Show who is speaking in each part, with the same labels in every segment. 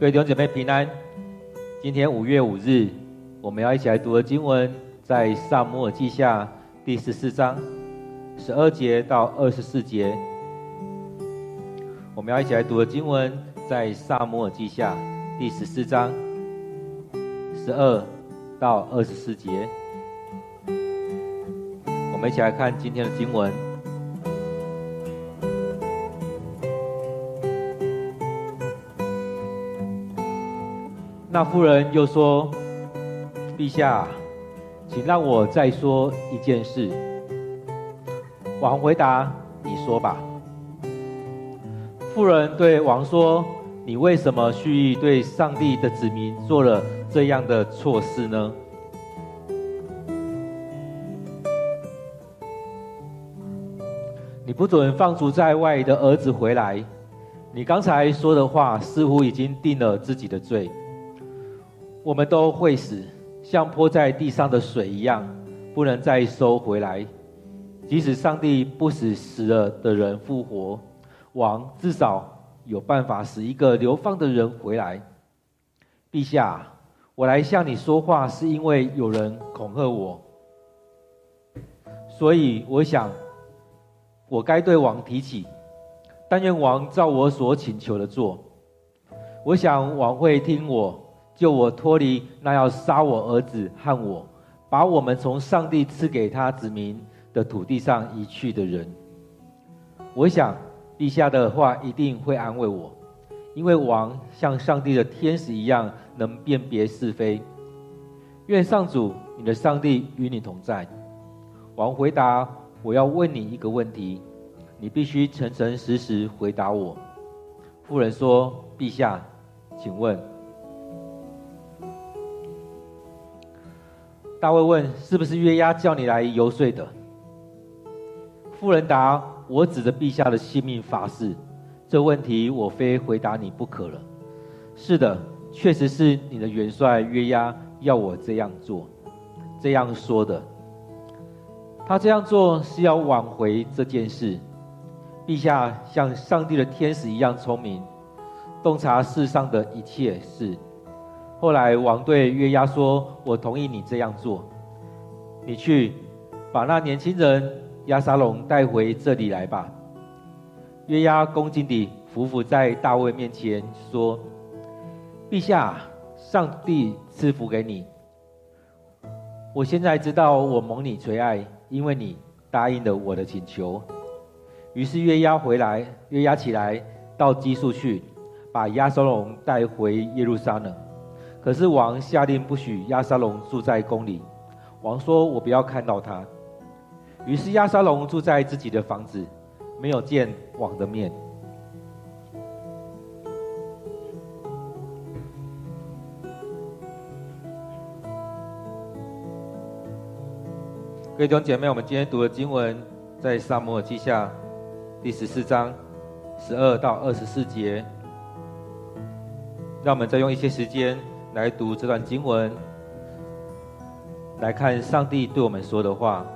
Speaker 1: 各位弟兄姐妹平安。今天五月五日，我们要一起来读的经文在撒母耳记下第十四章十二节到二十四节。我们要一起来读的经文在撒母耳记下第十四章十二到二十四节。我们一起来看今天的经文。那妇人又说：“陛下，请让我再说一件事。”王回答：“你说吧。”妇人对王说：“你为什么蓄意对上帝的子民做了这样的错事呢？你不准放逐在外的儿子回来。你刚才说的话似乎已经定了自己的罪。”我们都会死，像泼在地上的水一样，不能再收回来。即使上帝不使死了的人复活，王至少有办法使一个流放的人回来。陛下，我来向你说话，是因为有人恐吓我，所以我想，我该对王提起。但愿王照我所请求的做。我想王会听我。救我脱离那要杀我儿子和我，把我们从上帝赐给他子民的土地上移去的人。我想，陛下的话一定会安慰我，因为王像上帝的天使一样，能辨别是非。愿上主你的上帝与你同在。王回答：“我要问你一个问题，你必须诚诚实实回答我。”妇人说：“陛下，请问。”大卫问：“是不是约押叫你来游说的？”妇人答：“我指着陛下的性命发誓，这问题我非回答你不可了。”“是的，确实是你的元帅约押要我这样做，这样说的。他这样做是要挽回这件事。陛下像上帝的天使一样聪明，洞察世上的一切事。”后来王对约押说：“我同意你这样做，你去把那年轻人押沙龙带回这里来吧。”约押恭敬地伏伏在大卫面前说：“陛下，上帝赐福给你。我现在知道我蒙你垂爱，因为你答应了我的请求。”于是约押回来，约押起来到基述去，把押沙龙带回耶路撒冷。可是王下令不许亚沙龙住在宫里。王说：“我不要看到他。”于是亚沙龙住在自己的房子，没有见王的面。各位弟兄姐妹，我们今天读的经文在撒母耳记下第十四章十二到二十四节。让我们再用一些时间。来读这段经文，来看上帝对我们说的话。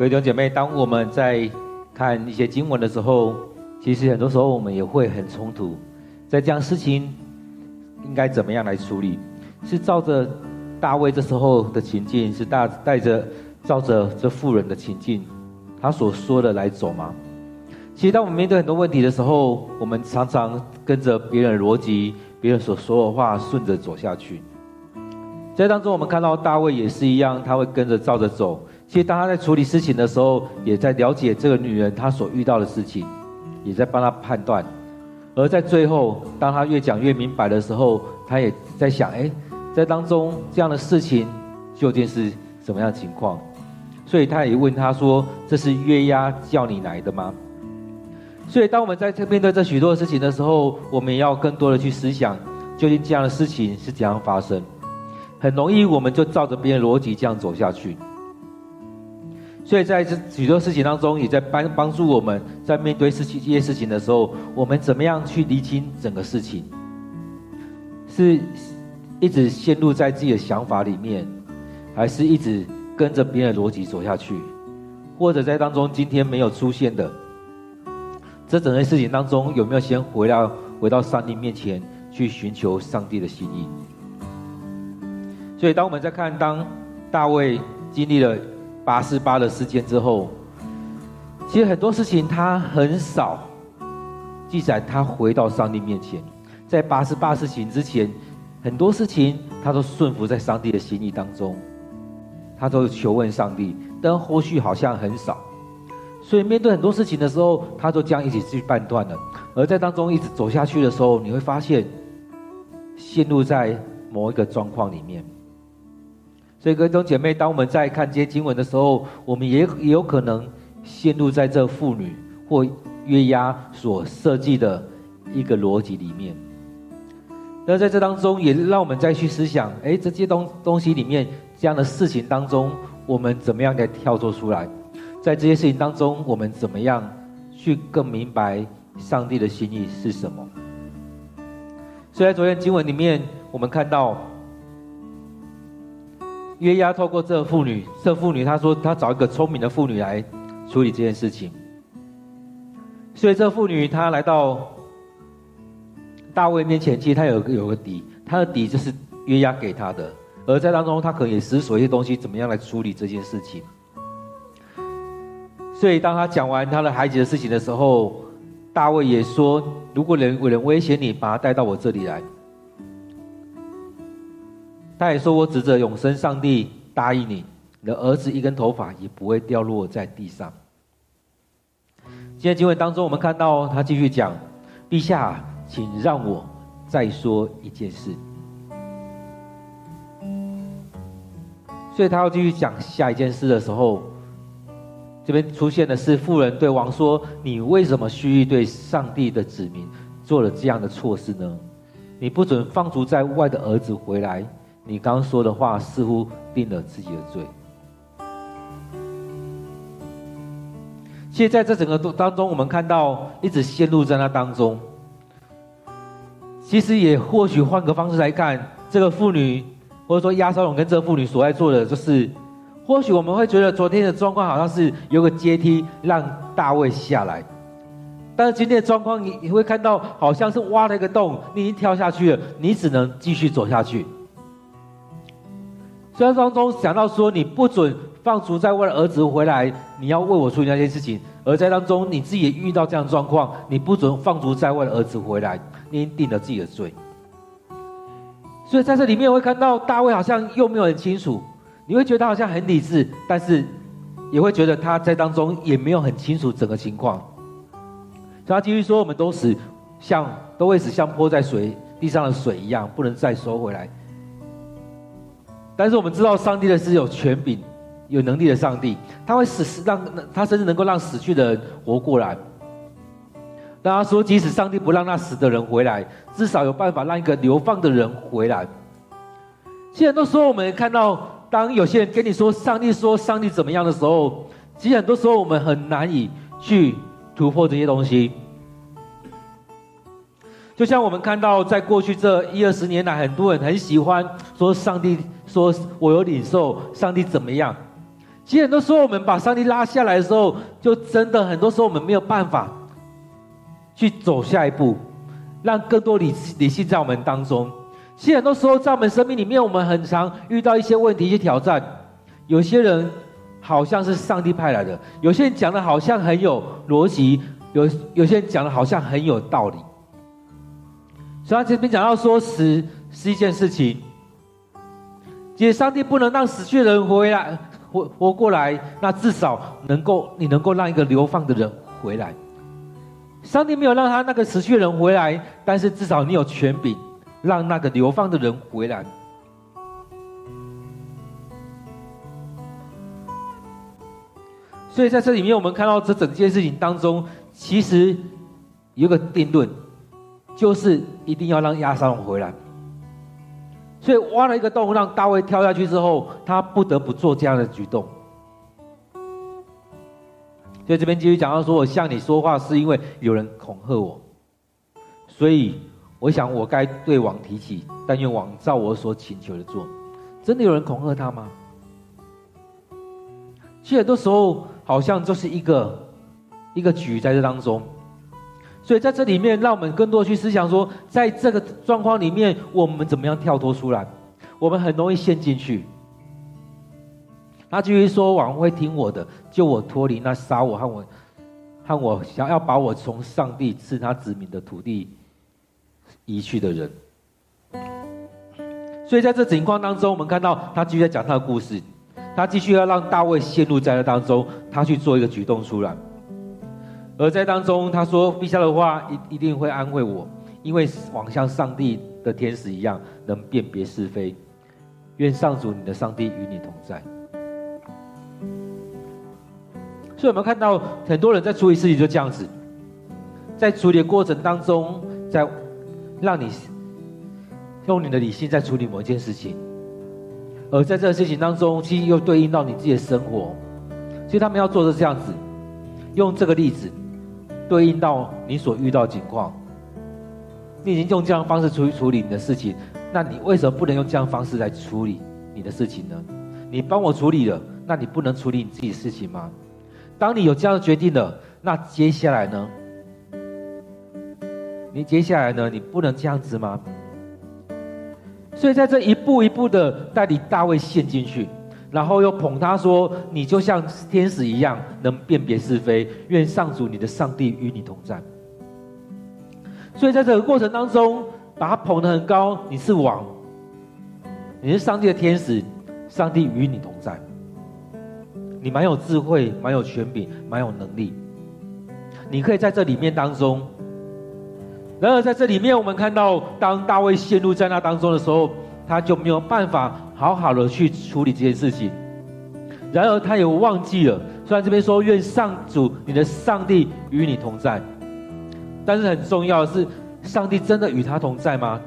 Speaker 1: 各位弟兄姐妹，当我们在看一些经文的时候，其实很多时候我们也会很冲突，在这样事情应该怎么样来处理？是照着大卫这时候的情境，是大带着照着这妇人的情境，他所说的来走吗？其实当我们面对很多问题的时候，我们常常跟着别人的逻辑，别人所说的话顺着走下去。在当中，我们看到大卫也是一样，他会跟着照着走。其实，当他在处理事情的时候，也在了解这个女人她所遇到的事情，也在帮她判断。而在最后，当他越讲越明白的时候，他也在想：哎，在当中这样的事情究竟是什么样的情况？所以他也问他说：“这是约押叫你来的吗？”所以，当我们在这面对这许多事情的时候，我们也要更多的去思想，究竟这样的事情是怎样发生？很容易，我们就照着别人逻辑这样走下去。所以在这许多事情当中，也在帮帮助我们在面对事情这些事情的时候，我们怎么样去厘清整个事情？是一直陷入在自己的想法里面，还是一直跟着别人的逻辑走下去？或者在当中今天没有出现的，这整件事情当中有没有先回到回到上帝面前去寻求上帝的心意？所以当我们在看当大卫经历了。八四八的事件之后，其实很多事情他很少记载他回到上帝面前。在八四八事情之前，很多事情他都顺服在上帝的心意当中，他都求问上帝，但后续好像很少。所以面对很多事情的时候，他都将一起去判断了。而在当中一直走下去的时候，你会发现陷入在某一个状况里面。所以，各位姐妹，当我们在看这些经文的时候，我们也也有可能陷入在这妇女或约押所设计的一个逻辑里面。那在这当中，也让我们再去思想：哎，这些东东西里面这样的事情当中，我们怎么样来跳脱出来？在这些事情当中，我们怎么样去更明白上帝的心意是什么？所以在昨天经文里面，我们看到。约押透过这妇女，这妇女她说她找一个聪明的妇女来处理这件事情。所以这妇女她来到大卫面前，其实她有有个底，她的底就是约押给她的。而在当中，她可能也思索一些东西，怎么样来处理这件事情。所以当她讲完她的孩子的事情的时候，大卫也说：如果人有人威胁你，把他带到我这里来。他也说：“我指着永生上帝答应你，你的儿子一根头发也不会掉落在地上。”今天经文当中，我们看到他继续讲：“陛下，请让我再说一件事。”所以他要继续讲下一件事的时候，这边出现的是妇人对王说：“你为什么蓄意对上帝的子民做了这样的错事呢？你不准放逐在外的儿子回来。”你刚说的话似乎定了自己的罪。其实在这整个当中，我们看到一直陷入在那当中。其实也或许换个方式来看，这个妇女或者说亚沙龙跟这个妇女所在做的，就是或许我们会觉得昨天的状况好像是有个阶梯让大卫下来，但是今天的状况你你会看到好像是挖了一个洞，你已经跳下去了，你只能继续走下去。在当中想到说，你不准放逐在外的儿子回来，你要为我处理那些事情；而在当中你自己也遇到这样的状况，你不准放逐在外的儿子回来，你已经定了自己的罪。所以在这里面会看到大卫好像又没有很清楚，你会觉得他好像很理智，但是也会觉得他在当中也没有很清楚整个情况。他继续说：“我们都死，像都会死，像泼在水地上的水一样，不能再收回来。”但是我们知道，上帝的是有权柄、有能力的上帝，他会使让他甚至能够让死去的人活过来。大家说，即使上帝不让那死的人回来，至少有办法让一个流放的人回来。其实很多时候，我们看到，当有些人跟你说上帝说上帝怎么样的时候，其实很多时候我们很难以去突破这些东西。就像我们看到，在过去这一二十年来，很多人很喜欢说上帝说我有领受，上帝怎么样？其实很多时候，我们把上帝拉下来的时候，就真的很多时候我们没有办法去走下一步，让更多理理性在我们当中。其实很多时候，在我们生命里面，我们很常遇到一些问题、一些挑战。有些人好像是上帝派来的，有些人讲的好像很有逻辑，有有些人讲的好像很有道理。所以他这边讲到说死是一件事情，其实上帝不能让死去的人回来活活过来，那至少能够你能够让一个流放的人回来。上帝没有让他那个死去的人回来，但是至少你有权柄。让那个流放的人回来。所以在这里面，我们看到这整件事情当中，其实有个定论，就是一定要让亚沙龙回来。所以挖了一个洞，让大卫跳下去之后，他不得不做这样的举动。所以这边继续讲到说：“我向你说话，是因为有人恐吓我。”所以。我想，我该对王提起，但愿王照我所请求的做。真的有人恐吓他吗？其实很多时候，好像就是一个一个局在这当中。所以在这里面，让我们更多去思想说，在这个状况里面，我们怎么样跳脱出来？我们很容易陷进去。他继续说：“王会听我的，救我脱离那杀我和我和我想要把我从上帝赐他子民的土地。”移去的人，所以在这情况当中，我们看到他继续在讲他的故事，他继续要让大卫陷入在那当中，他去做一个举动出来，而在当中他说：“陛下的话一一定会安慰我，因为王像上帝的天使一样，能辨别是非。愿上主你的上帝与你同在。”所以我们看到很多人在处理事情就这样子，在处理的过程当中，在。让你用你的理性在处理某一件事情，而在这个事情当中，其实又对应到你自己的生活。其实他们要做的是这样子，用这个例子对应到你所遇到的情况。你已经用这样方式处理处理你的事情，那你为什么不能用这样方式来处理你的事情呢？你帮我处理了，那你不能处理你自己事情吗？当你有这样的决定了，那接下来呢？你接下来呢？你不能这样子吗？所以在这一步一步的带领大卫陷进去，然后又捧他说：“你就像天使一样，能辨别是非。愿上主你的上帝与你同在。”所以在这个过程当中，把他捧得很高。你是王，你是上帝的天使，上帝与你同在。你蛮有智慧，蛮有权柄，蛮有能力。你可以在这里面当中。然而，在这里面，我们看到，当大卫陷入在那当中的时候，他就没有办法好好的去处理这件事情。然而，他也忘记了，虽然这边说愿上主你的上帝与你同在，但是很重要的是，上帝真的与他同在吗？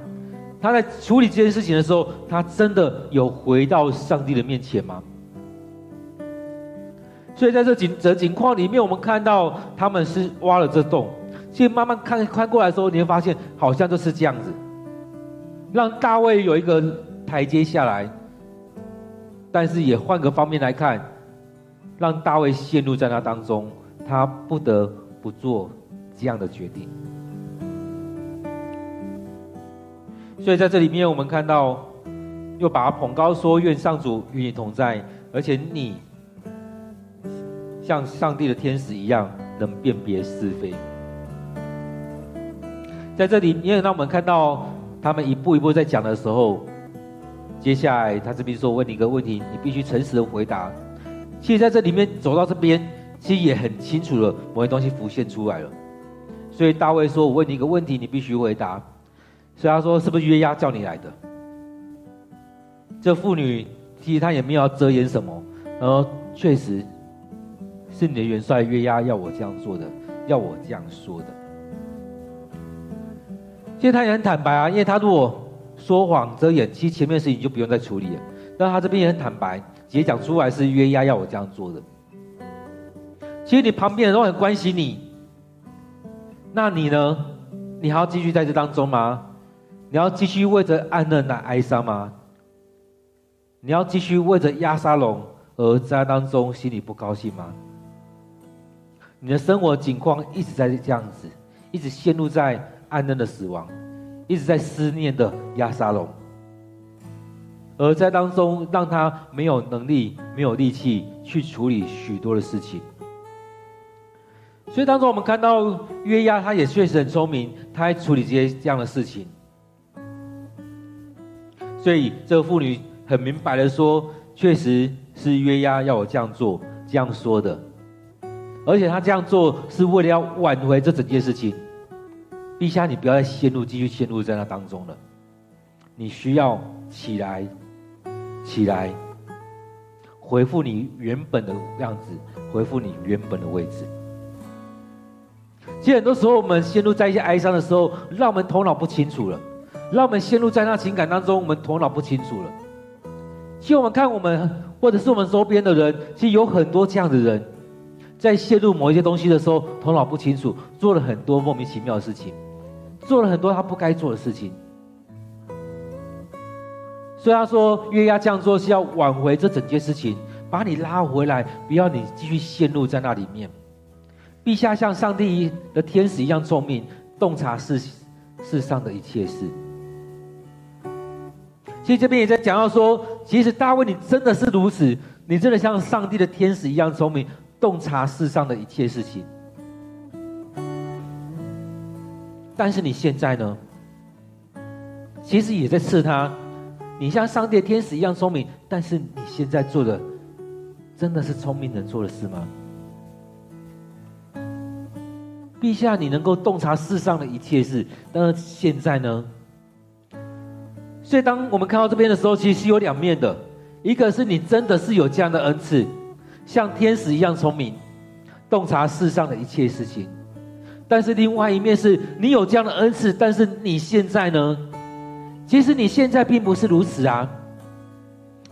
Speaker 1: 他在处理这件事情的时候，他真的有回到上帝的面前吗？所以，在这景这情况里面，我们看到他们是挖了这洞。其实慢慢看看过来的时候，你会发现好像就是这样子，让大卫有一个台阶下来，但是也换个方面来看，让大卫陷入在那当中，他不得不做这样的决定。所以在这里面，我们看到又把他捧高，说：“愿上主与你同在，而且你像上帝的天使一样，能辨别是非。”在这里，因为当我们看到他们一步一步在讲的时候，接下来他这边说：“问你一个问题，你必须诚实的回答。”其实在这里面走到这边，其实也很清楚了，某些东西浮现出来了。所以大卫说：“我问你一个问题，你必须回答。”所以他说：“是不是约押叫你来的？”这妇女其实她也没有要遮掩什么，然后确实是你的元帅约押要我这样做的，要我这样说的。其实他也很坦白啊，因为他如果说谎遮掩，其实前面的事情就不用再处理了。但他这边也很坦白，直接讲出来是约押要我这样做的。其实你旁边人都很关心你，那你呢？你还要继续在这当中吗？你要继续为着安嫩来哀伤吗？你要继续为着押沙龙而在当中心里不高兴吗？你的生活境况一直在这样子，一直陷入在安嫩的死亡，一直在思念的亚沙龙，而在当中让他没有能力、没有力气去处理许多的事情。所以当中我们看到约押，他也确实很聪明，他还处理这些这样的事情。所以这个妇女很明白的说，确实是约押要我这样做，这样说的。而且他这样做是为了要挽回这整件事情。陛下，你不要再陷入，继续陷入在那当中了。你需要起来，起来，回复你原本的样子，回复你原本的位置。其实很多时候，我们陷入在一些哀伤的时候，让我们头脑不清楚了；让我们陷入在那情感当中，我们头脑不清楚了。其实我们看我们，或者是我们周边的人，其实有很多这样的人。在陷入某一些东西的时候，头脑不清楚，做了很多莫名其妙的事情，做了很多他不该做的事情。所以他说，约押这样做是要挽回这整件事情，把你拉回来，不要你继续陷入在那里面。陛下像上帝的天使一样聪明，洞察世世上的一切事。其实这边也在讲到说，其实大卫你真的是如此，你真的像上帝的天使一样聪明。洞察世上的一切事情，但是你现在呢？其实也在刺他。你像上帝天使一样聪明，但是你现在做的，真的是聪明人做的事吗？陛下，你能够洞察世上的一切事，但是现在呢？所以，当我们看到这边的时候，其实是有两面的。一个是你真的是有这样的恩赐。像天使一样聪明，洞察世上的一切事情。但是另外一面是你有这样的恩赐，但是你现在呢？其实你现在并不是如此啊！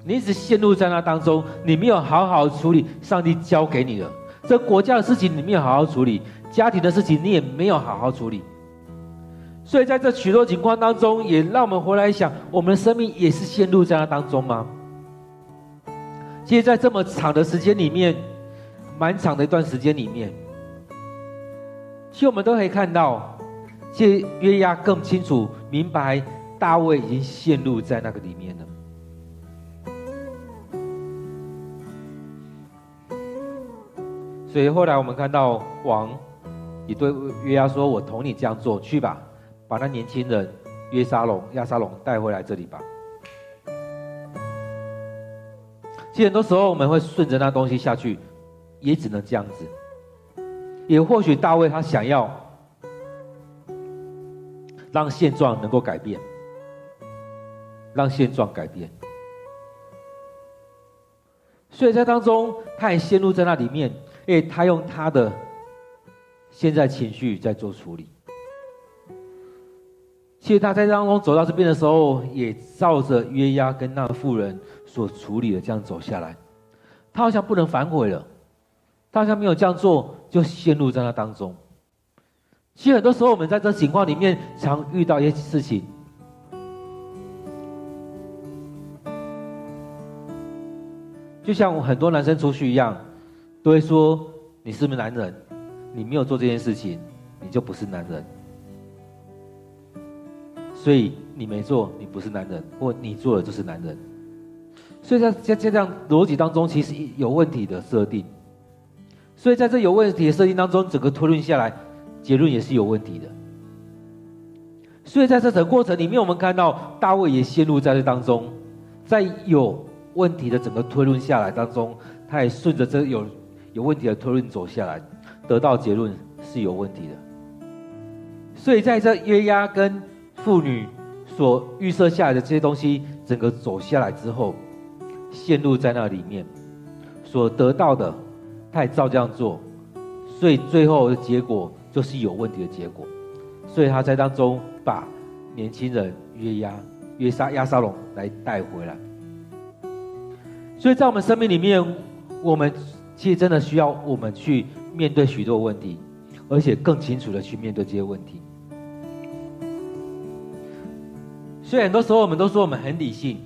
Speaker 1: 你一直陷入在那当中，你没有好好处理上帝交给你的这国家的事情，你没有好好处理家庭的事情，你也没有好好处理。所以在这许多情况当中，也让我们回来想，我们的生命也是陷入在那当中吗？其实，在这么长的时间里面，蛮长的一段时间里面，其实我们都可以看到，其实约押更清楚明白，大卫已经陷入在那个里面了。所以后来我们看到王也对约押说：“我同你这样做，去吧，把那年轻人约沙龙、亚沙龙带回来这里吧。”其实很多时候我们会顺着那东西下去，也只能这样子。也或许大卫他想要让现状能够改变，让现状改变。所以在当中，他也陷入在那里面，因为他用他的现在情绪在做处理。其实他在当中走到这边的时候，也照着约押跟那个妇人。所处理的这样走下来，他好像不能反悔了，大家没有这样做就陷入在那当中。其实很多时候我们在这情况里面常遇到一些事情，就像很多男生出去一样，都会说：“你是不是男人？你没有做这件事情，你就不是男人。所以你没做，你不是男人；或你做了就是男人。”所以在在这样逻辑当中，其实有问题的设定。所以在这有问题的设定当中，整个推论下来，结论也是有问题的。所以在这整个过程里面，我们看到大卫也陷入在这当中，在有问题的整个推论下来当中，他也顺着这有有问题的推论走下来，得到结论是有问题的。所以在这约押跟妇女所预设下来的这些东西，整个走下来之后。陷入在那里面，所得到的，他也照这样做，所以最后的结果就是有问题的结果。所以他在当中把年轻人约押、约沙、亚沙龙来带回来。所以在我们生命里面，我们其实真的需要我们去面对许多问题，而且更清楚的去面对这些问题。所以很多时候我们都说我们很理性，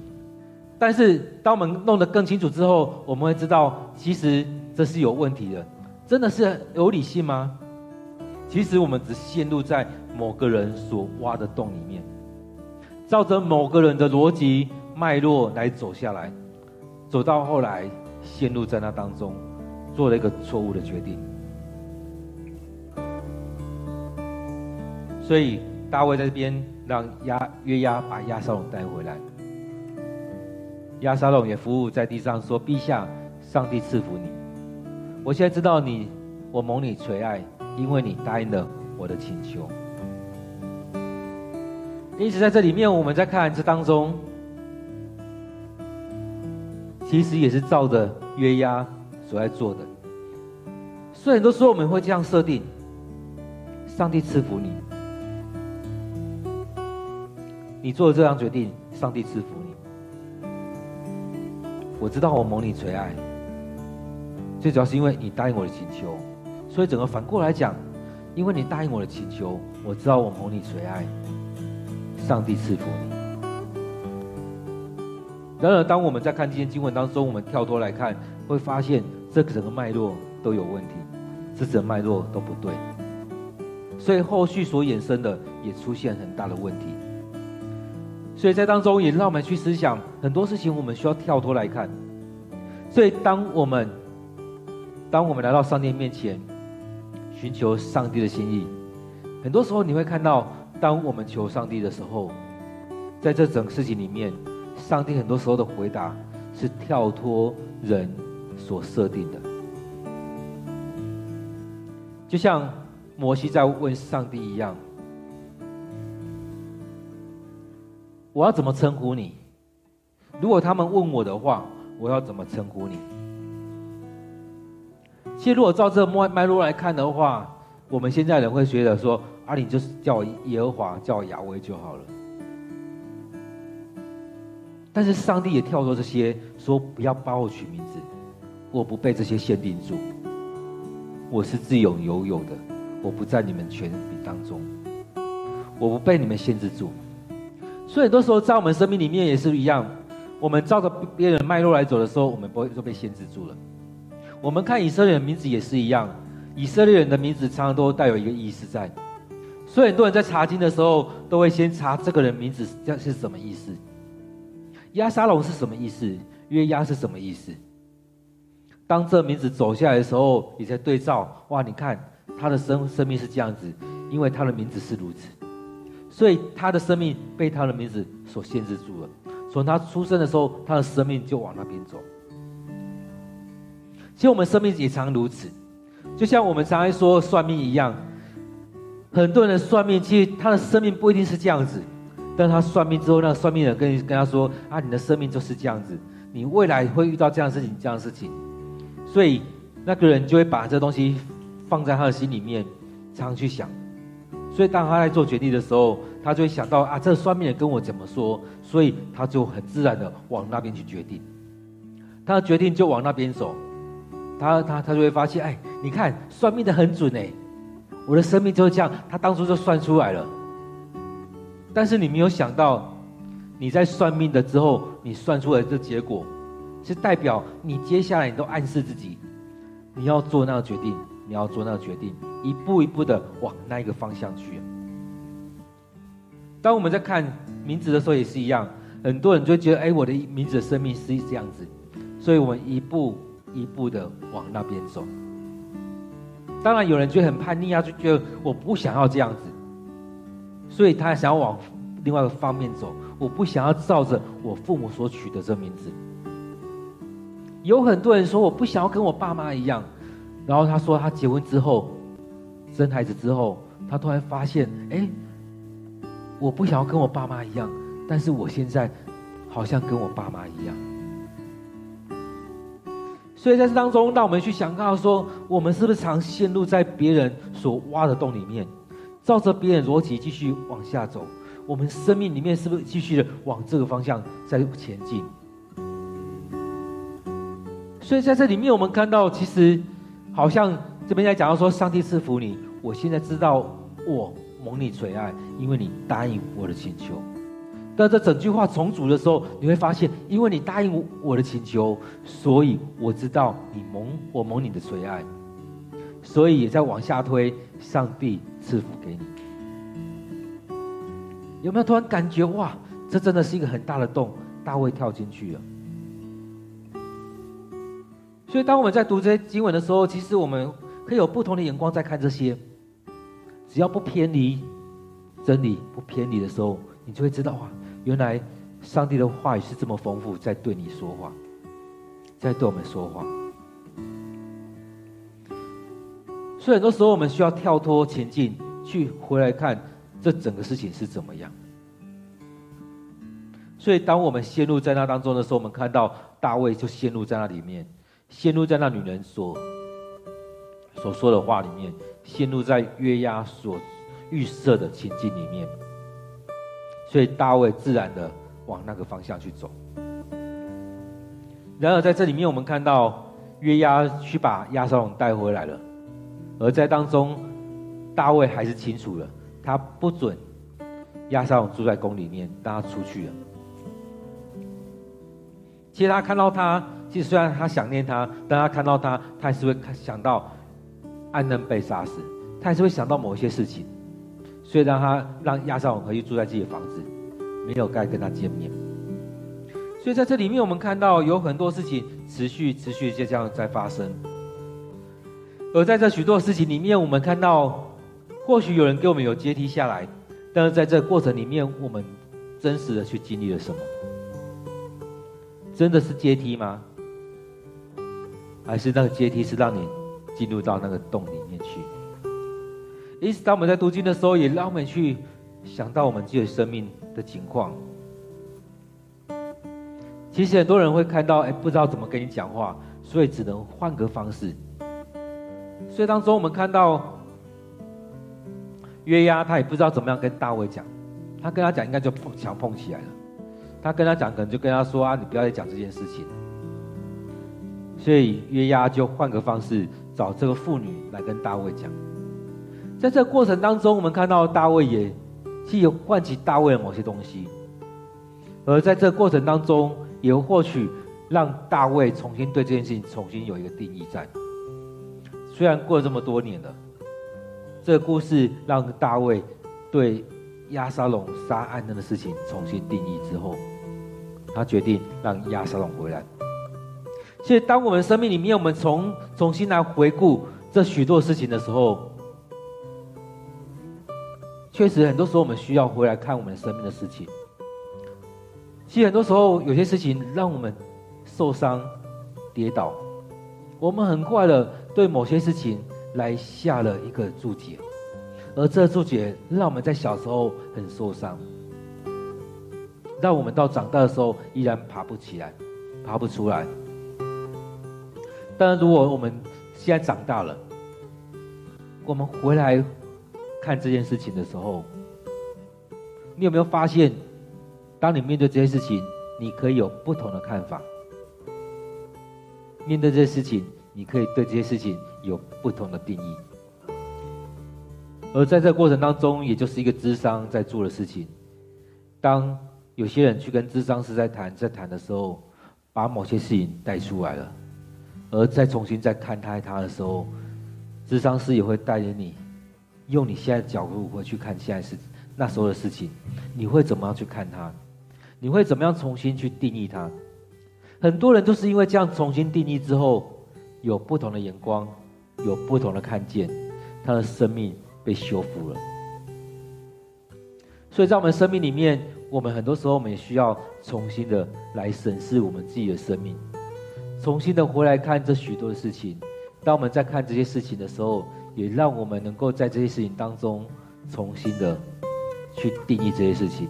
Speaker 1: 但是当我们弄得更清楚之后，我们会知道其实这是有问题的。真的是有理性吗？其实我们只陷入在某个人所挖的洞里面，照着某个人的逻辑脉络来走下来，走到后来陷入在那当中，做了一个错误的决定。所以大卫在这边让押约押把押沙龙带回来，押沙龙也伏伏在地上说：“陛下，上帝赐福你。我现在知道你，我蒙你垂爱，因为你答应了我的请求。”因此在这里面，我们在看这当中，其实也是照着约押所在做的。所以很多时候我们会这样设定：上帝赐福你。你做了这样决定，上帝赐福你。我知道我蒙你垂爱，最主要是因为你答应我的请求，所以整个反过来讲，因为你答应我的请求，我知道我蒙你垂爱，上帝赐福你。然而，当我们在看这些经文当中，我们跳脱来看，会发现这整个脉络都有问题，这整个脉络都不对，所以后续所衍生的也出现很大的问题。所以在当中也让我们去思想很多事情，我们需要跳脱来看。所以当我们当我们来到上帝面前，寻求上帝的心意，很多时候你会看到，当我们求上帝的时候，在这整个事情里面，上帝很多时候的回答是跳脱人所设定的，就像摩西在问上帝一样。我要怎么称呼你？如果他们问我的话，我要怎么称呼你？其实，如果照这脉脉络来看的话，我们现在人会觉得说：“啊，你就是叫耶和华，叫我雅威就好了。”但是上帝也跳脱这些，说：“不要把我取名字，我不被这些限定住，我是自由游泳的，我不在你们权柄当中，我不被你们限制住。”所以很多时候，在我们生命里面也是一样，我们照着别人脉络来走的时候，我们不会就被限制住了。我们看以色列人的名字也是一样，以色列人的名字常常都带有一个意思在。所以很多人在查经的时候，都会先查这个人名字这是什么意思。押沙龙是什么意思？约押是什么意思？当这名字走下来的时候，你在对照，哇，你看他的生生命是这样子，因为他的名字是如此。所以他的生命被他的名字所限制住了。从他出生的时候，他的生命就往那边走。其实我们生命也常如此，就像我们常爱说算命一样。很多人的算命，其实他的生命不一定是这样子，但他算命之后，那算命人跟跟他说：“啊，你的生命就是这样子，你未来会遇到这样事情，这样的事情。”所以那个人就会把这东西放在他的心里面，常去想。所以，当他在做决定的时候，他就会想到啊，这算命人跟我怎么说，所以他就很自然的往那边去决定。他的决定就往那边走，他他他就会发现，哎，你看算命的很准哎，我的生命就是这样，他当初就算出来了。但是你没有想到，你在算命的之后，你算出来的结果，是代表你接下来你都暗示自己，你要做那个决定。你要做那个决定，一步一步的往那一个方向去。当我们在看名字的时候，也是一样，很多人就觉得，哎，我的名字的生命是这样子，所以我们一步一步的往那边走。当然，有人就很叛逆啊，就觉得我不想要这样子，所以他想要往另外一个方面走，我不想要照着我父母所取的这名字。有很多人说，我不想要跟我爸妈一样。然后他说，他结婚之后，生孩子之后，他突然发现，哎，我不想要跟我爸妈一样，但是我现在好像跟我爸妈一样。所以在这当中，让我们去想到说，我们是不是常陷入在别人所挖的洞里面，照着别人逻辑继续往下走？我们生命里面是不是继续的往这个方向在前进？所以在这里面，我们看到其实。好像这边在讲到说，上帝赐福你。我现在知道我蒙你垂爱，因为你答应我的请求。当这整句话重组的时候，你会发现，因为你答应我的请求，所以我知道你蒙我蒙你的垂爱，所以也在往下推，上帝赐福给你。有没有突然感觉哇，这真的是一个很大的洞，大卫跳进去了。所以当我们在读这些经文的时候，其实我们可以有不同的眼光在看这些，只要不偏离真理，不偏离的时候，你就会知道啊。原来上帝的话语是这么丰富，在对你说话，在对我们说话。所以很多时候我们需要跳脱前进，去回来看这整个事情是怎么样。所以当我们陷入在那当中的时候，我们看到大卫就陷入在那里面，陷入在那女人所所说的话里面，陷入在约押所预设的情境里面。所以大卫自然的往那个方向去走。然而在这里面，我们看到约押去把押沙龙带回来了，而在当中，大卫还是清楚了，他不准押沙龙住在宫里面，让他出去了。其实他看到他，其实虽然他想念他，但他看到他，他还是会想到安嫩被杀死，他还是会想到某一些事情。所以让他让押沙龙回去住在自己的房子，没有该跟他见面。所以在这里面，我们看到有很多事情持续持续就这样在发生。而在这许多事情里面，我们看到或许有人给我们有阶梯下来，但是在这个过程里面，我们真实的去经历了什么？真的是阶梯吗？还是那个阶梯是让你进入到那个洞里面去？因此，当我们在读经的时候，也让我们去想到我们自己的生命的情况。其实很多人会看到，哎，不知道怎么跟你讲话，所以只能换个方式。所以当中我们看到约押，他也不知道怎么样跟大卫讲。他跟他讲，应该就碰墙碰起来了。他跟他讲，可能就跟他说啊，你不要再讲这件事情。所以约押就换个方式，找这个妇女来跟大卫讲。在这过程当中，我们看到大卫也既唤起大卫的某些东西，而在这过程当中，也或许让大卫重新对这件事情重新有一个定义在。虽然过了这么多年了，这个故事让大卫对押沙龙杀暗嫩的事情重新定义之后，他决定让押沙龙回来。所以，当我们生命里面我们重重新来回顾这许多事情的时候，确实，很多时候我们需要回来看我们生命的事情。其实很多时候，有些事情让我们受伤、跌倒，我们很快的对某些事情来下了一个注解，而这注解让我们在小时候很受伤，让我们到长大的时候依然爬不起来、爬不出来。但如果我们现在长大了，我们回来。看这件事情的时候，你有没有发现，当你面对这些事情，你可以有不同的看法。面对这些事情，你可以对这些事情有不同的定义。而在这过程当中，也就是一个智商在做的事情。当有些人去跟智商师在谈，在谈的时候，把某些事情带出来了，而再重新再看待他的时候，智商师也会带领你。用你现在的角度回去看现在是那时候的事情，你会怎么样去看它？你会怎么样重新去定义它？很多人都是因为这样重新定义之后，有不同的眼光，有不同的看见，他的生命被修复了。所以在我们生命里面，我们很多时候我们也需要重新的来审视我们自己的生命，重新的回来看这许多的事情。当我们在看这些事情的时候，也让我们能够在这些事情当中重新的去定义这些事情，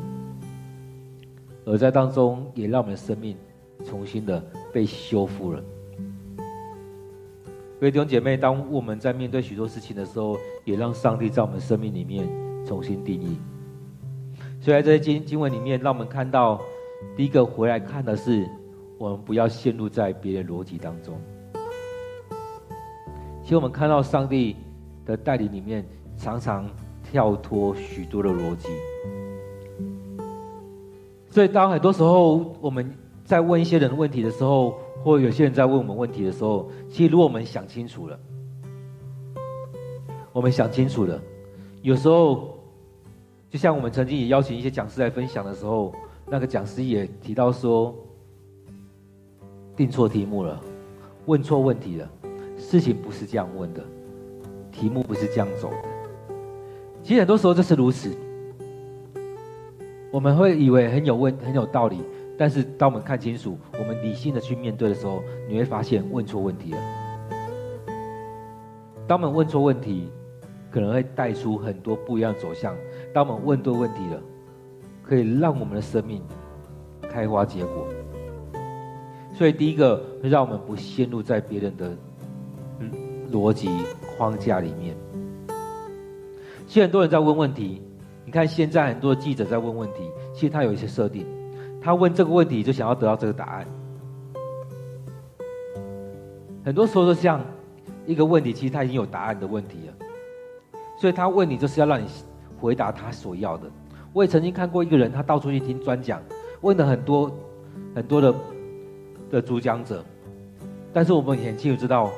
Speaker 1: 而在当中也让我们的生命重新的被修复了。各位弟兄姐妹，当我们在面对许多事情的时候，也让上帝在我们生命里面重新定义。所以在这些经经文里面，让我们看到第一个回来看的是，我们不要陷入在别人逻辑当中。其实我们看到上帝。的带领里面，常常跳脱许多的逻辑。所以当很多时候我们在问一些人问题的时候，或有些人在问我们问题的时候，其实如果我们想清楚了，我们想清楚了，有时候就像我们曾经也邀请一些讲师来分享的时候，那个讲师也提到说，定错题目了，问错问题了，事情不是这样问的，题目不是这样走的。其实很多时候就是如此，我们会以为很有问很有道理。但是，当我们看清楚，我们理性的去面对的时候，你会发现问错问题了。当我们问错问题，可能会带出很多不一样的走向。当我们问对问题了，可以让我们的生命开花结果。所以，第一个会让我们不陷入在别人的逻辑框架里面。其实很多人在问问题，你看现在很多记者在问问题，其实他有一些设定。他问这个问题，就想要得到这个答案。很多时候都像一个问题，其实他已经有答案的问题了，所以他问你，就是要让你回答他所要的。我也曾经看过一个人，他到处去听专讲，问了很多很多的的主讲者，但是我们很清楚知道，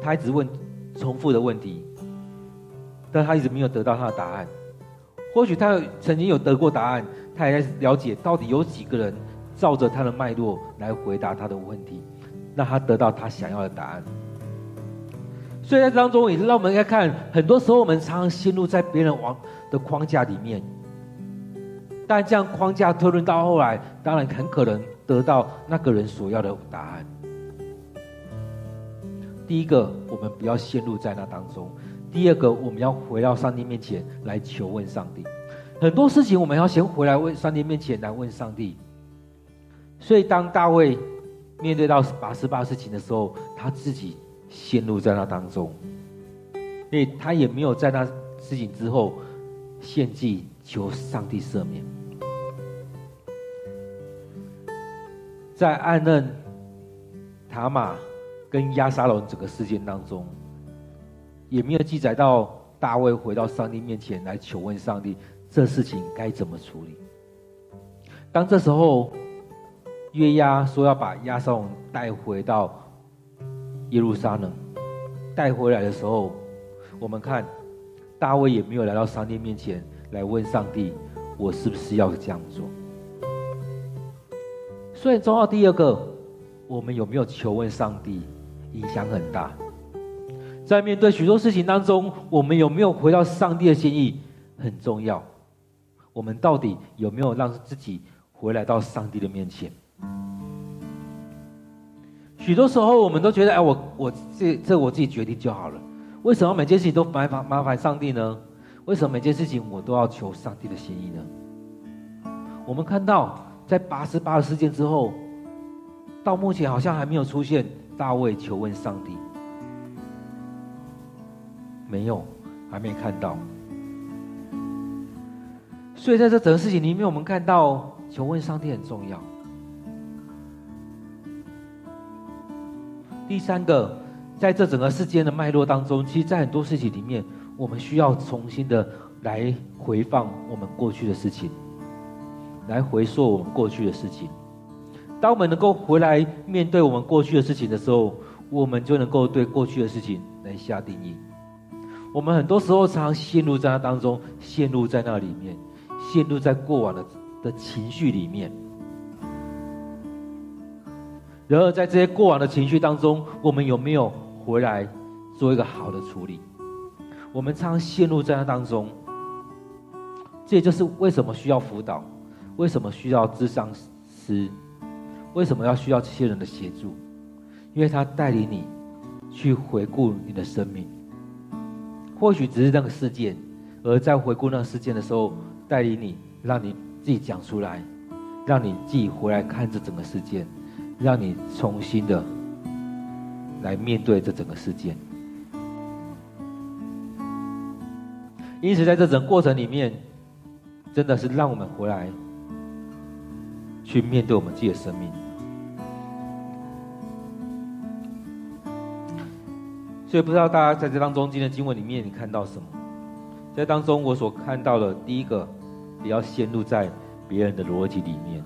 Speaker 1: 他一直问重复的问题，但他一直没有得到他的答案。或许他曾经有得过答案。他也在了解到底有几个人照着他的脉络来回答他的问题，让他得到他想要的答案。所以在当中也是让我们来看，很多时候我们常常陷入在别人网的框架里面，但这样框架推论到后来，当然很可能得到那个人所要的答案。第一个，我们不要陷入在那当中；第二个，我们要回到上帝面前来求问上帝。很多事情我们要先回来问上帝面前来问上帝，所以当大卫面对到八十八事情的时候，他自己陷入在那当中，所以他也没有在那事情之后献祭求上帝赦免。在暗嫩、塔玛跟押沙龙整个事件当中，也没有记载到大卫回到上帝面前来求问上帝。这事情该怎么处理？当这时候约押说要把押沙龙带回到耶路撒冷，带回来的时候，我们看大卫也没有来到上帝面前来问上帝：“我是不是要这样做？”所以，重要第二个，我们有没有求问上帝，影响很大。在面对许多事情当中，我们有没有回到上帝的心意，很重要。我们到底有没有让自己回来到上帝的面前？许多时候，我们都觉得，哎，我我这这我自己决定就好了。为什么每件事情都麻烦麻烦上帝呢？为什么每件事情我都要求上帝的心意呢？我们看到，在八十八事件之后，到目前好像还没有出现大卫求问上帝，没有，还没看到。所以在这整个事情里面，我们看到求问上帝很重要。第三个，在这整个事件的脉络当中，其实，在很多事情里面，我们需要重新的来回放我们过去的事情，来回溯我们过去的事情。当我们能够回来面对我们过去的事情的时候，我们就能够对过去的事情来下定义。我们很多时候常常陷入在那当中，陷入在那里面。陷入在过往的的情绪里面，然而在这些过往的情绪当中，我们有没有回来做一个好的处理？我们常常陷入在那当中，这也就是为什么需要辅导，为什么需要智商师，为什么要需要这些人的协助？因为他带领你去回顾你的生命，或许只是那个事件，而在回顾那个事件的时候。带领你，让你自己讲出来，让你自己回来看这整个事件，让你重新的来面对这整个事件。因此，在这整个过程里面，真的是让我们回来去面对我们自己的生命。所以，不知道大家在这当中，今天的经文里面，你看到什么？在当中，我所看到的第一个。不要陷入在别人的逻辑里面。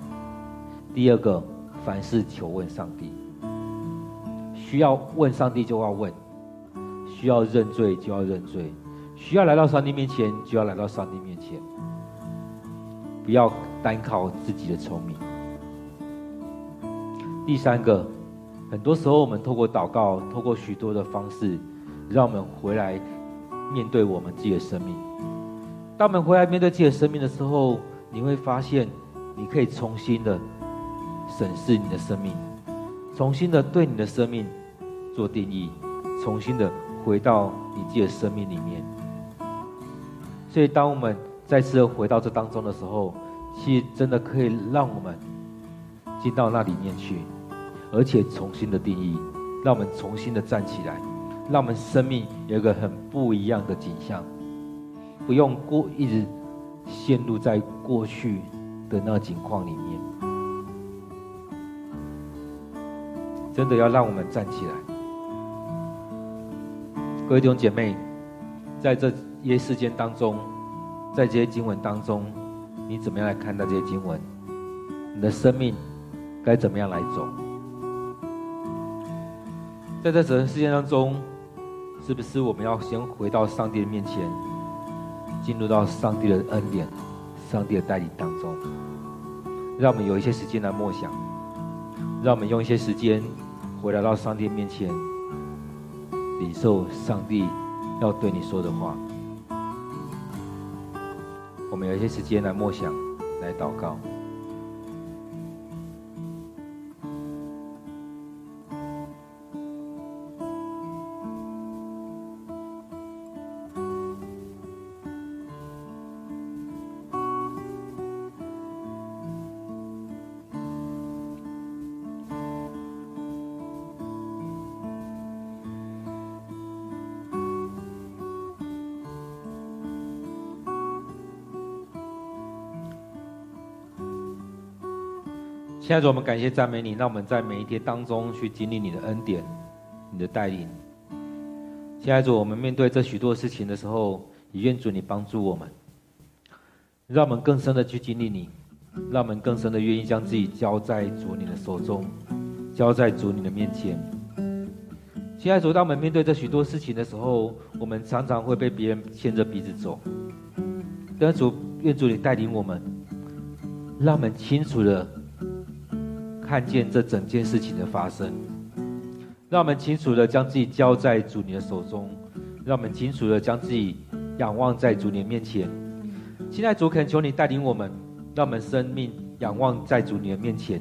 Speaker 1: 第二个，凡事求问上帝，需要问上帝就要问，需要认罪就要认罪，需要来到上帝面前就要来到上帝面前，不要单靠自己的聪明。第三个，很多时候我们透过祷告，透过许多的方式，让我们回来面对我们自己的生命。当我们回来面对自己的生命的时候，你会发现，你可以重新的审视你的生命，重新的对你的生命做定义，重新的回到你自己的生命里面。所以，当我们再次回到这当中的时候，其实真的可以让我们进到那里面去，而且重新的定义，让我们重新的站起来，让我们生命有一个很不一样的景象。不用过一直陷入在过去的那境况里面，真的要让我们站起来。各位弟兄姐妹，在这些事件当中，在这些经文当中，你怎么样来看待这些经文？你的生命该怎么样来走？在这整个事件当中，是不是我们要先回到上帝的面前？进入到上帝的恩典、上帝的带领当中，让我们有一些时间来默想，让我们用一些时间回来到上帝面前，领受上帝要对你说的话。我们有一些时间来默想，来祷告。亲爱的主，我们感谢赞美你，让我们在每一天当中去经历你的恩典、你的带领。亲爱的主，我们面对这许多事情的时候，也愿主你帮助我们，让我们更深的去经历你，让我们更深的愿意将自己交在主你的手中，交在主你的面前。亲爱的主，当我们面对这许多事情的时候，我们常常会被别人牵着鼻子走。但主，愿主你带领我们，让我们清楚的。看见这整件事情的发生，让我们清楚的将自己交在主你的手中，让我们清楚的将自己仰望在主你的面前。现在主恳求你带领我们，让我们生命仰望在主你的面前。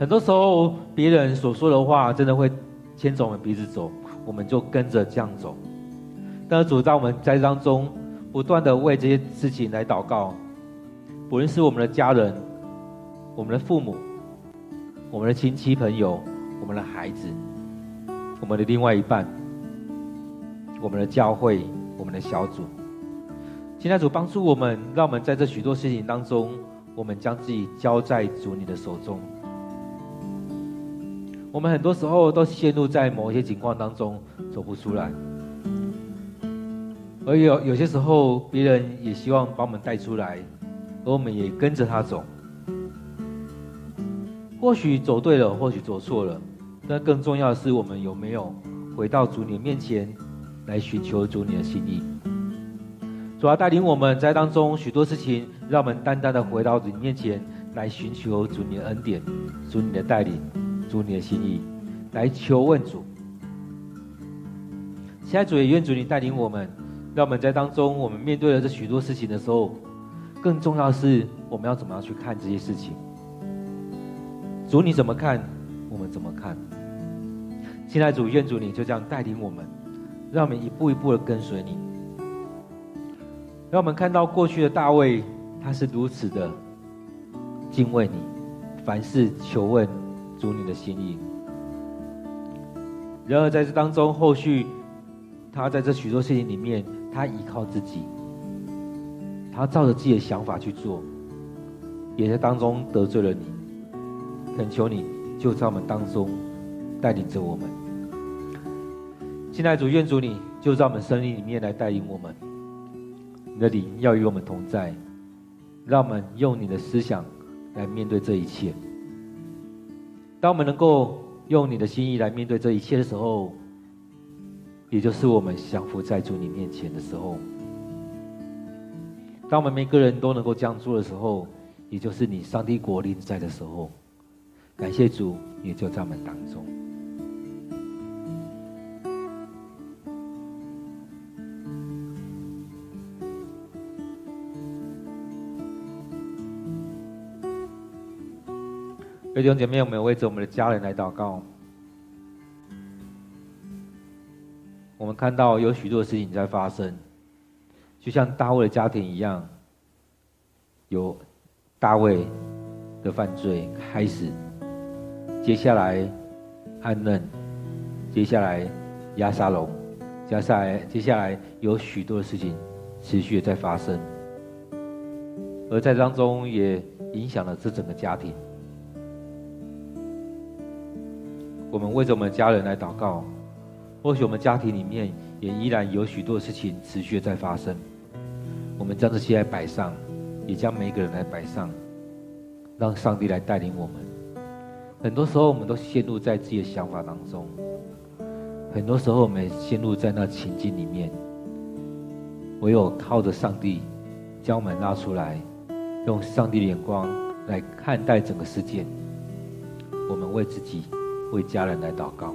Speaker 1: 很多时候，别人所说的话真的会牵着我们鼻子走，我们就跟着这样走。但是主，在我们在当中不断的为这些事情来祷告，不论是我们的家人。我们的父母、我们的亲戚朋友、我们的孩子、我们的另外一半、我们的教会、我们的小组，现在主帮助我们，让我们在这许多事情当中，我们将自己交在主你的手中。我们很多时候都陷入在某一些情况当中走不出来，而有有些时候别人也希望把我们带出来，而我们也跟着他走。或许走对了，或许走错了，但更重要的是，我们有没有回到主你面前来寻求主你的心意？主要带领我们在当中许多事情，让我们单单的回到主你面前来寻求主你的恩典、主你的带领、主你的心意，来求问主。现在主也愿主你带领我们，让我们在当中，我们面对了这许多事情的时候，更重要的是，我们要怎么样去看这些事情？主你怎么看，我们怎么看。现在主愿主你就这样带领我们，让我们一步一步的跟随你。让我们看到过去的大卫，他是如此的敬畏你，凡事求问主你的心意。然而在这当中，后续他在这许多事情里面，他依靠自己，他照着自己的想法去做，也在当中得罪了你。恳求你，就在我们当中带领着我们。现在主愿主你，就在我们生命里面来带领我们。你的灵要与我们同在，让我们用你的思想来面对这一切。当我们能够用你的心意来面对这一切的时候，也就是我们降服在主你面前的时候。当我们每个人都能够这样做的时候，也就是你上帝国临在的时候。感谢主，也就在我们当中。弟兄姐妹，我们为着我们的家人来祷告。我们看到有许多事情在发生，就像大卫的家庭一样，有大卫的犯罪开始，接下来暗嫩，接下来押沙龙，接下来接下来有许多的事情持续的在发生，而在当中也影响了这整个家庭。我们为着我们家人来祷告，或许我们家庭里面也依然有许多事情持续的在发生。我们将这些来摆上，也将每一个人来摆上，让上帝来带领我们。很多时候，我们都陷入在自己的想法当中；很多时候，我们陷入在那情境里面。唯有靠着上帝，将我们拉出来，用上帝的眼光来看待整个世界。我们为自己。为家人来祷告。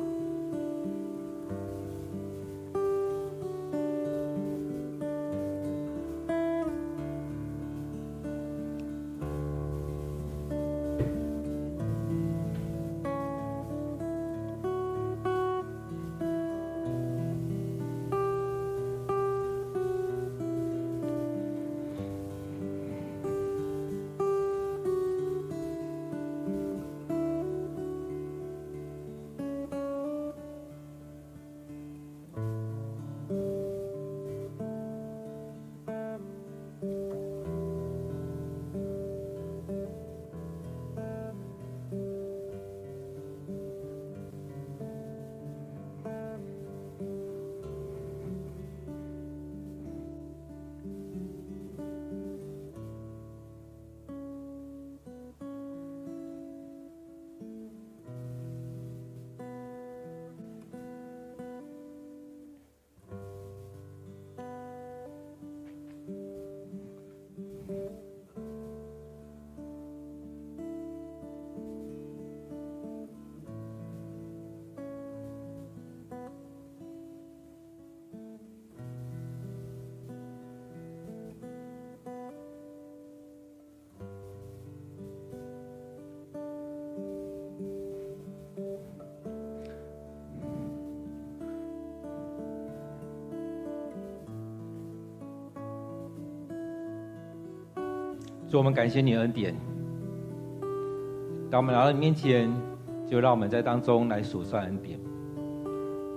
Speaker 1: 主，我们感谢你恩典。当我们来到你面前，就让我们在当中来数算恩典。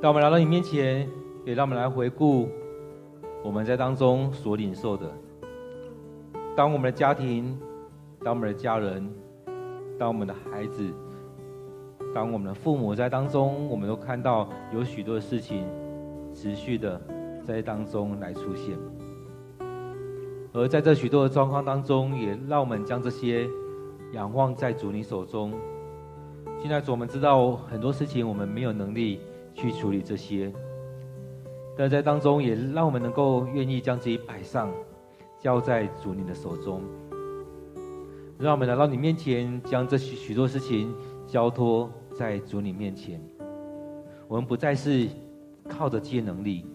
Speaker 1: 当我们来到你面前，也让我们来回顾我们在当中所领受的。当我们的家庭，当我们的家人，当我们的孩子，当我们的父母在当中，我们都看到有许多的事情持续的在当中来出现。而在这许多的状况当中，也让我们将这些仰望在主你手中。现在主，我们知道很多事情我们没有能力去处理这些，但在当中也让我们能够愿意将自己摆上，交在主你的手中。让我们来到你面前，将这许许多事情交托在主你面前。我们不再是靠着借能力，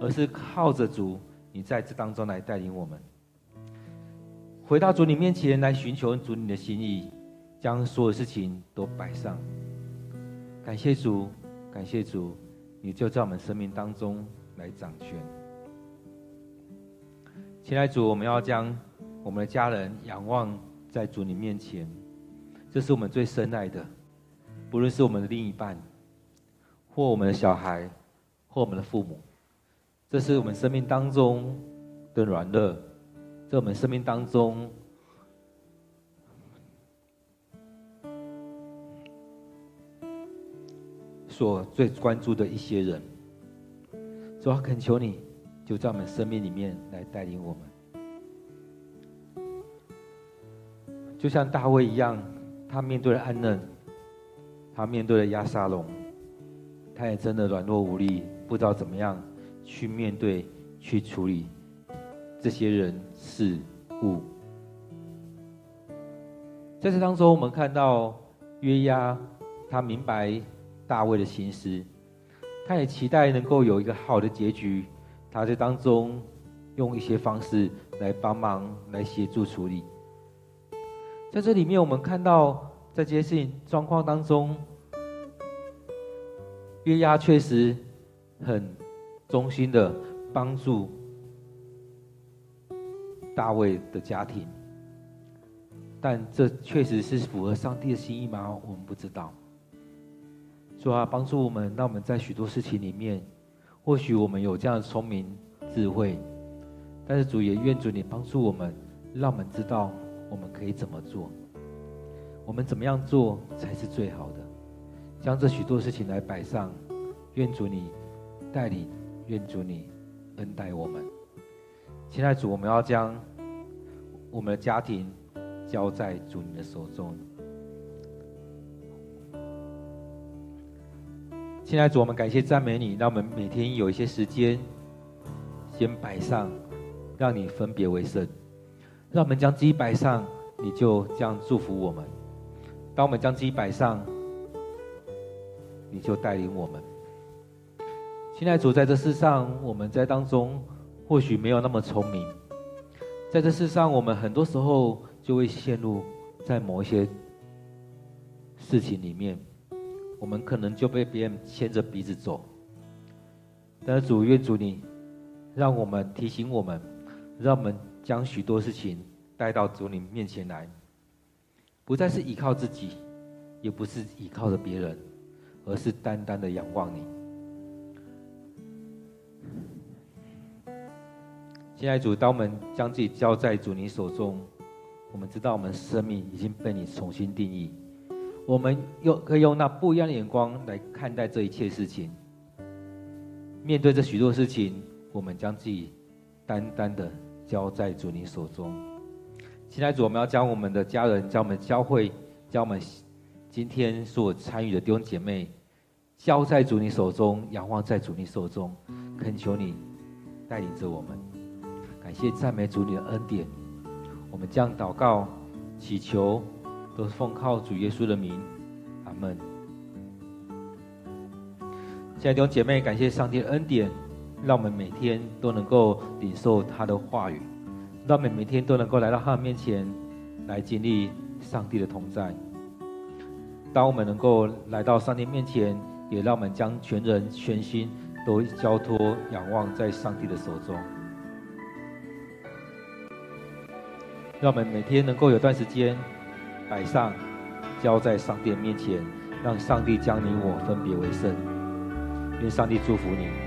Speaker 1: 而是靠着主。你在这当中来带领我们，回到主你面前来寻求主你的心意，将所有事情都摆上。感谢主，感谢主，你就在我们生命当中来掌权。亲爱主，我们要将我们的家人仰望在主你面前，这是我们最深爱的，不论是我们的另一半，或我们的小孩，或我们的父母。这是我们生命当中的软弱，在我们生命当中所最关注的一些人，主要恳求你，就在我们生命里面来带领我们。就像大卫一样，他面对了暗嫩，他面对了亚沙龙，他也真的软弱无力，不知道怎么样去面对、去处理这些人事物。在这当中，我们看到约押，他明白大卫的心思，他也期待能够有一个好的结局。他在当中用一些方式来帮忙、来协助处理。在这里面，我们看到在这些事情状况当中，约押确实很衷心的帮助大卫的家庭，但这确实是符合上帝的心意吗？我们不知道。主啊，帮助我们，让我们在许多事情里面，或许我们有这样的聪明智慧，但是主也愿主你帮助我们，让我们知道。我们可以怎么做？我们怎么样做才是最好的？将这许多事情来摆上，愿主你带领，愿主你恩待我们。亲爱主，我们要将我们的家庭交在主你的手中。亲爱主，我们感谢赞美你，让我们每天有一些时间先摆上，让你分别为圣。让我们将自己摆上，你就这样祝福我们；当我们将自己摆上，你就带领我们。亲爱的主，在这世上，我们在当中或许没有那么聪明，在这世上，我们很多时候就会陷入在某一些事情里面，我们可能就被别人牵着鼻子走。但是主，愿主你让我们提醒我们，让我们。将许多事情带到主你面前来，不再是依靠自己，也不是依靠着别人，而是单单的仰望你。现在主，当我们将自己交在主你手中，我们知道我们生命已经被你重新定义，我们又可以用那不一样的眼光来看待这一切事情。面对这许多事情，我们将自己单单的。交在主你手中，亲爱主，我们要将我们的家人、将我们教会、将我们今天所参与的弟兄姐妹，交在主你手中，仰望在主你手中，恳求你带领着我们。感谢赞美主你的恩典，我们将祷告、祈求，都是奉靠主耶稣的名，阿门。亲爱的弟兄姐妹，感谢上帝的恩典。让我们每天都能够领受他的话语，让我们每天都能够来到他的面前，来经历上帝的同在。当我们能够来到上帝面前，也让我们将全人全心都交托仰望在上帝的手中。让我们每天能够有段时间摆上，交在上帝的面前，让上帝将你我分别为圣。愿上帝祝福你。